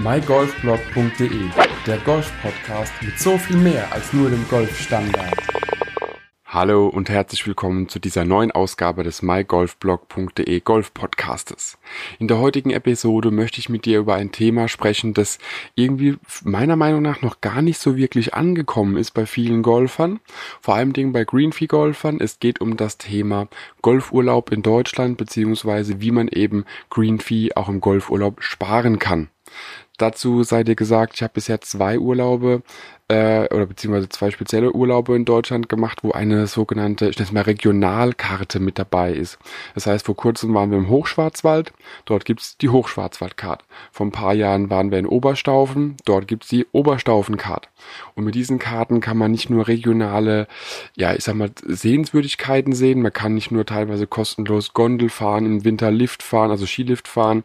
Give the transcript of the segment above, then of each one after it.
mygolfblog.de, der Golf-Podcast mit so viel mehr als nur dem Golfstandard. Hallo und herzlich willkommen zu dieser neuen Ausgabe des mygolfblog.de Golf Podcastes. In der heutigen Episode möchte ich mit dir über ein Thema sprechen, das irgendwie meiner Meinung nach noch gar nicht so wirklich angekommen ist bei vielen Golfern, vor allem Dingen bei Greenfee Golfern. Es geht um das Thema Golfurlaub in Deutschland beziehungsweise wie man eben Greenfee auch im Golfurlaub sparen kann. Dazu sei dir gesagt, ich habe bisher zwei Urlaube äh, oder beziehungsweise zwei spezielle Urlaube in Deutschland gemacht, wo eine sogenannte, ich nenne es mal Regionalkarte mit dabei ist. Das heißt, vor kurzem waren wir im Hochschwarzwald, dort gibt's die Hochschwarzwaldkarte. Vor ein paar Jahren waren wir in Oberstaufen, dort gibt's die Oberstaufenkarte. Und mit diesen Karten kann man nicht nur regionale, ja, ich sag mal, Sehenswürdigkeiten sehen, man kann nicht nur teilweise kostenlos Gondel fahren, im Winter Lift fahren, also Skilift fahren,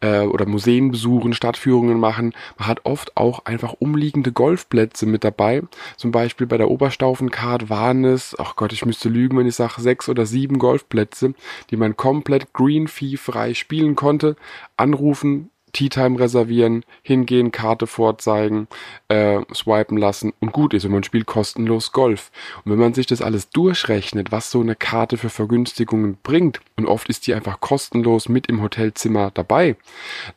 äh, oder Museen besuchen, Stadtführungen machen. Man hat oft auch einfach umliegende Golfplätze mit dabei. Zum Beispiel bei der Oberstaufencard waren es, ach Gott, ich müsste lügen, wenn ich sage, sechs oder sieben Golfplätze, die man komplett green fee frei spielen konnte. Anrufen, Tea Time reservieren, hingehen, Karte vorzeigen, äh, swipen lassen und gut ist und man spielt kostenlos Golf. Und wenn man sich das alles durchrechnet, was so eine Karte für Vergünstigungen bringt, und oft ist die einfach kostenlos mit im Hotelzimmer dabei,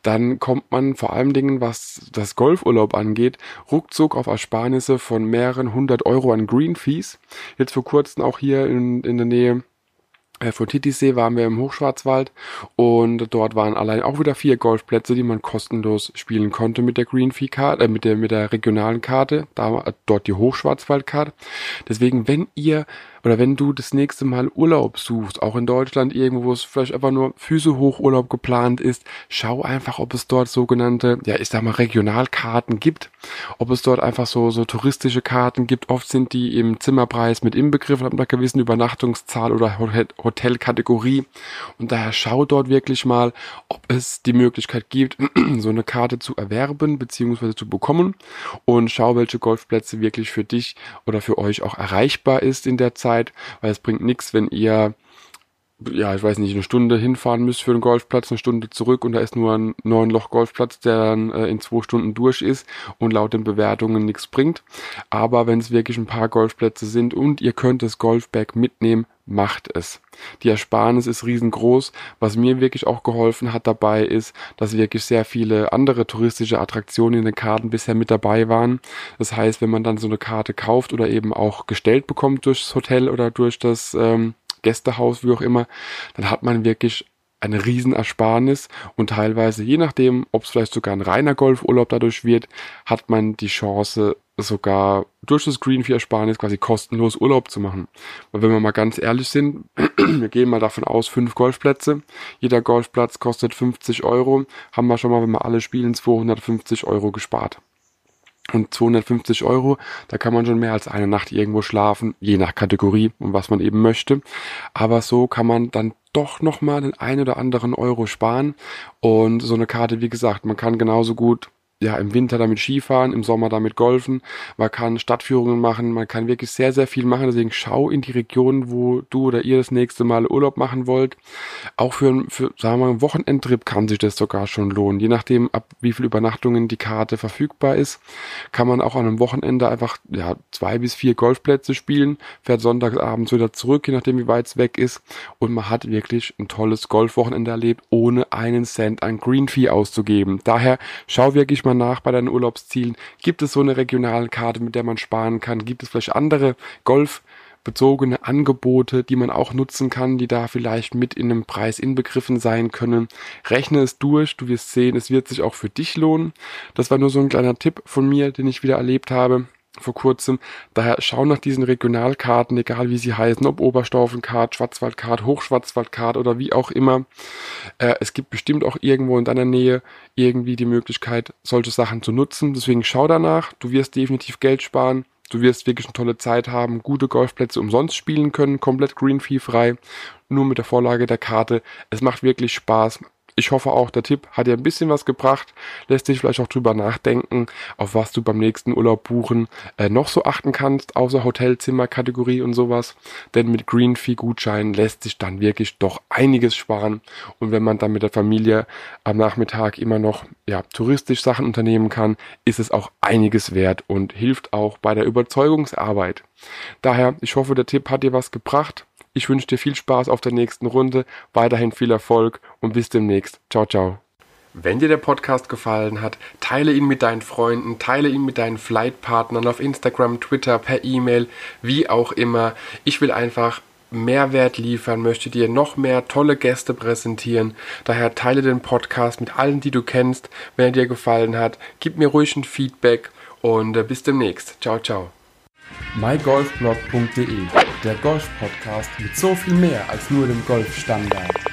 dann kommt man vor allen Dingen, was das Golfurlaub angeht, ruckzuck auf Ersparnisse von mehreren hundert Euro an Green Fees. Jetzt vor kurzem auch hier in, in der Nähe äh, von Titisee waren wir im Hochschwarzwald und dort waren allein auch wieder vier Golfplätze, die man kostenlos spielen konnte mit der Green Fee Karte, äh, mit der mit der regionalen Karte, da dort die Hochschwarzwaldkarte. Deswegen, wenn ihr oder wenn du das nächste Mal Urlaub suchst, auch in Deutschland irgendwo, wo es vielleicht einfach nur Füße hoch Urlaub geplant ist, schau einfach, ob es dort sogenannte, ja, ich sag mal Regionalkarten gibt, ob es dort einfach so so touristische Karten gibt. Oft sind die im Zimmerpreis mit inbegriffen, ab einer gewissen Übernachtungszahl oder Hotelkategorie. Und daher schau dort wirklich mal, ob es die Möglichkeit gibt, so eine Karte zu erwerben bzw. zu bekommen und schau, welche Golfplätze wirklich für dich oder für euch auch erreichbar ist in der Zeit Zeit, weil es bringt nichts, wenn ihr ja, ich weiß nicht, eine Stunde hinfahren müsst für den Golfplatz, eine Stunde zurück und da ist nur ein neun Loch Golfplatz, der dann äh, in zwei Stunden durch ist und laut den Bewertungen nichts bringt. Aber wenn es wirklich ein paar Golfplätze sind und ihr könnt das Golfbag mitnehmen, macht es. Die Ersparnis ist riesengroß. Was mir wirklich auch geholfen hat dabei ist, dass wirklich sehr viele andere touristische Attraktionen in den Karten bisher mit dabei waren. Das heißt, wenn man dann so eine Karte kauft oder eben auch gestellt bekommt durchs Hotel oder durch das ähm, Gästehaus, wie auch immer, dann hat man wirklich eine Riesenersparnis und teilweise, je nachdem, ob es vielleicht sogar ein reiner Golfurlaub dadurch wird, hat man die Chance, sogar durch das Green Fee Ersparnis quasi kostenlos Urlaub zu machen. Weil wenn wir mal ganz ehrlich sind, wir gehen mal davon aus, fünf Golfplätze, jeder Golfplatz kostet 50 Euro, haben wir schon mal, wenn wir alle spielen, 250 Euro gespart. Und 250 Euro, da kann man schon mehr als eine Nacht irgendwo schlafen, je nach Kategorie und was man eben möchte. Aber so kann man dann doch nochmal den ein oder anderen Euro sparen. Und so eine Karte, wie gesagt, man kann genauso gut ja, im Winter damit Skifahren, im Sommer damit Golfen, man kann Stadtführungen machen, man kann wirklich sehr, sehr viel machen. Deswegen schau in die Region, wo du oder ihr das nächste Mal Urlaub machen wollt. Auch für, für sagen wir mal, einen Wochenendtrip kann sich das sogar schon lohnen. Je nachdem, ab wie viel Übernachtungen die Karte verfügbar ist, kann man auch an einem Wochenende einfach ja, zwei bis vier Golfplätze spielen, fährt sonntagsabends wieder zurück, je nachdem, wie weit es weg ist. Und man hat wirklich ein tolles Golfwochenende erlebt, ohne einen Cent an Green Fee auszugeben. Daher schau wirklich mal mal nach bei deinen Urlaubszielen. Gibt es so eine regionale Karte, mit der man sparen kann? Gibt es vielleicht andere golfbezogene Angebote, die man auch nutzen kann, die da vielleicht mit in einem Preis inbegriffen sein können. Rechne es durch, du wirst sehen, es wird sich auch für dich lohnen. Das war nur so ein kleiner Tipp von mir, den ich wieder erlebt habe vor kurzem. Daher schau nach diesen Regionalkarten, egal wie sie heißen, ob Oberstaufenkart, Schwarzwaldkart, Hochschwarzwaldkart oder wie auch immer. Äh, es gibt bestimmt auch irgendwo in deiner Nähe irgendwie die Möglichkeit, solche Sachen zu nutzen. Deswegen schau danach. Du wirst definitiv Geld sparen. Du wirst wirklich eine tolle Zeit haben, gute Golfplätze umsonst spielen können, komplett green fee frei, nur mit der Vorlage der Karte. Es macht wirklich Spaß Ich hoffe auch, der Tipp hat dir ein bisschen was gebracht, lässt dich vielleicht auch drüber nachdenken, auf was du beim nächsten Urlaub buchen äh, noch so achten kannst, außer Hotelzimmerkategorie und sowas. Denn mit Green Fee Gutschein lässt sich dann wirklich doch einiges sparen. Und wenn man dann mit der Familie am Nachmittag immer noch ja, touristisch Sachen unternehmen kann, ist es auch einiges wert und hilft auch bei der Überzeugungsarbeit. Daher, ich hoffe, der Tipp hat dir was gebracht. Ich wünsche dir viel Spaß auf der nächsten Runde, weiterhin viel Erfolg und bis demnächst. Ciao, ciao. Wenn dir der Podcast gefallen hat, teile ihn mit deinen Freunden, teile ihn mit deinen Flightpartnern auf Instagram, Twitter, per E-Mail, wie auch immer. Ich will einfach Mehrwert liefern, möchte dir noch mehr tolle Gäste präsentieren. Daher teile den Podcast mit allen, die du kennst. Wenn er dir gefallen hat, gib mir ruhig ein Feedback und äh, bis demnächst. Ciao, ciao mygolfblog.de, der Golf-Podcast mit so viel mehr als nur dem Golfstandard.